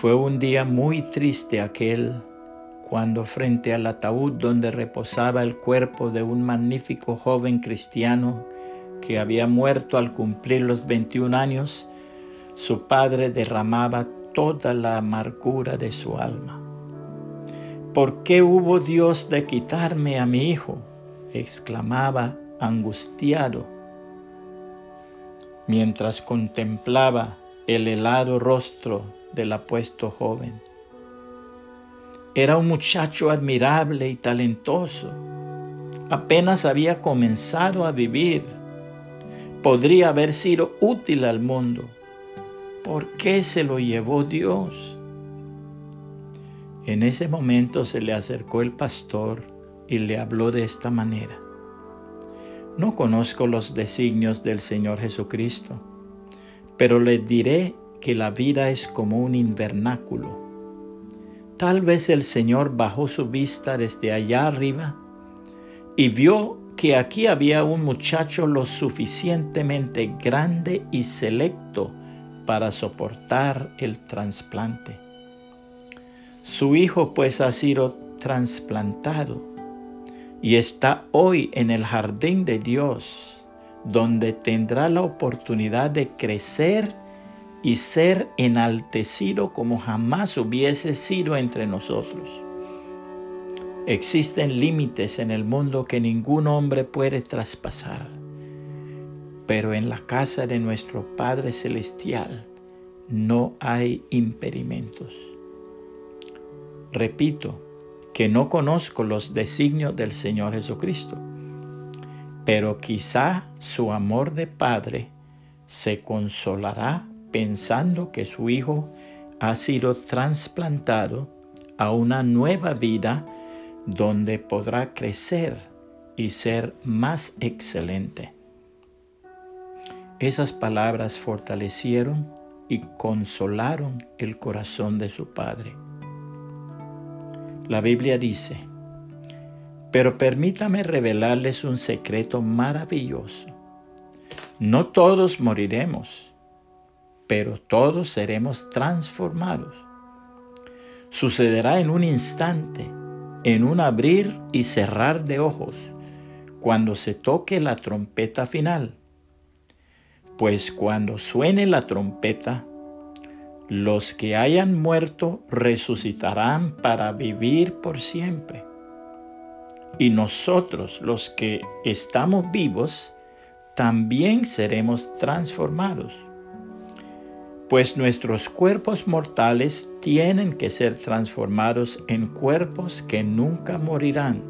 Fue un día muy triste aquel cuando frente al ataúd donde reposaba el cuerpo de un magnífico joven cristiano que había muerto al cumplir los 21 años, su padre derramaba toda la amargura de su alma. ¿Por qué hubo Dios de quitarme a mi hijo? exclamaba angustiado, mientras contemplaba el helado rostro del apuesto joven. Era un muchacho admirable y talentoso. Apenas había comenzado a vivir. Podría haber sido útil al mundo. ¿Por qué se lo llevó Dios? En ese momento se le acercó el pastor y le habló de esta manera. No conozco los designios del Señor Jesucristo, pero le diré que la vida es como un invernáculo Tal vez el Señor bajó su vista desde allá arriba y vio que aquí había un muchacho lo suficientemente grande y selecto para soportar el trasplante. Su hijo pues ha sido trasplantado y está hoy en el jardín de Dios, donde tendrá la oportunidad de crecer y ser enaltecido como jamás hubiese sido entre nosotros. Existen límites en el mundo que ningún hombre puede traspasar, pero en la casa de nuestro Padre Celestial no hay impedimentos. Repito que no conozco los designios del Señor Jesucristo, pero quizá su amor de Padre se consolará pensando que su hijo ha sido trasplantado a una nueva vida donde podrá crecer y ser más excelente. Esas palabras fortalecieron y consolaron el corazón de su padre. La Biblia dice, pero permítame revelarles un secreto maravilloso. No todos moriremos pero todos seremos transformados. Sucederá en un instante, en un abrir y cerrar de ojos, cuando se toque la trompeta final. Pues cuando suene la trompeta, los que hayan muerto resucitarán para vivir por siempre. Y nosotros, los que estamos vivos, también seremos transformados pues nuestros cuerpos mortales tienen que ser transformados en cuerpos que nunca morirán.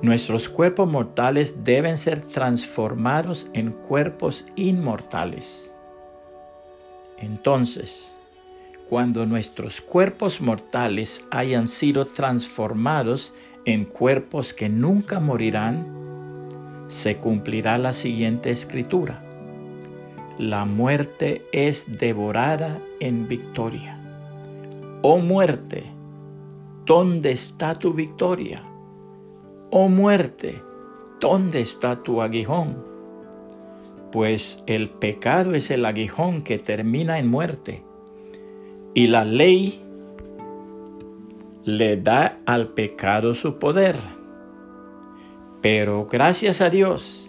Nuestros cuerpos mortales deben ser transformados en cuerpos inmortales. Entonces, cuando nuestros cuerpos mortales hayan sido transformados en cuerpos que nunca morirán, se cumplirá la siguiente escritura la muerte es devorada en victoria. Oh muerte, ¿dónde está tu victoria? Oh muerte, ¿dónde está tu aguijón? Pues el pecado es el aguijón que termina en muerte y la ley le da al pecado su poder. Pero gracias a Dios,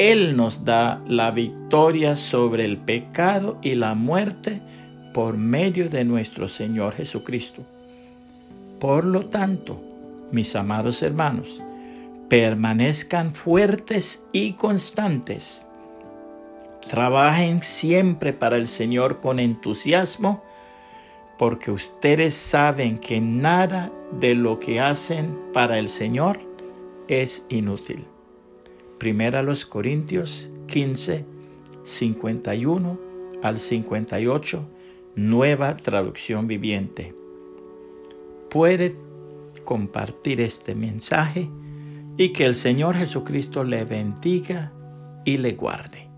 él nos da la victoria sobre el pecado y la muerte por medio de nuestro Señor Jesucristo. Por lo tanto, mis amados hermanos, permanezcan fuertes y constantes. Trabajen siempre para el Señor con entusiasmo, porque ustedes saben que nada de lo que hacen para el Señor es inútil. Primera los Corintios 15, 51 al 58, nueva traducción viviente. Puede compartir este mensaje y que el Señor Jesucristo le bendiga y le guarde.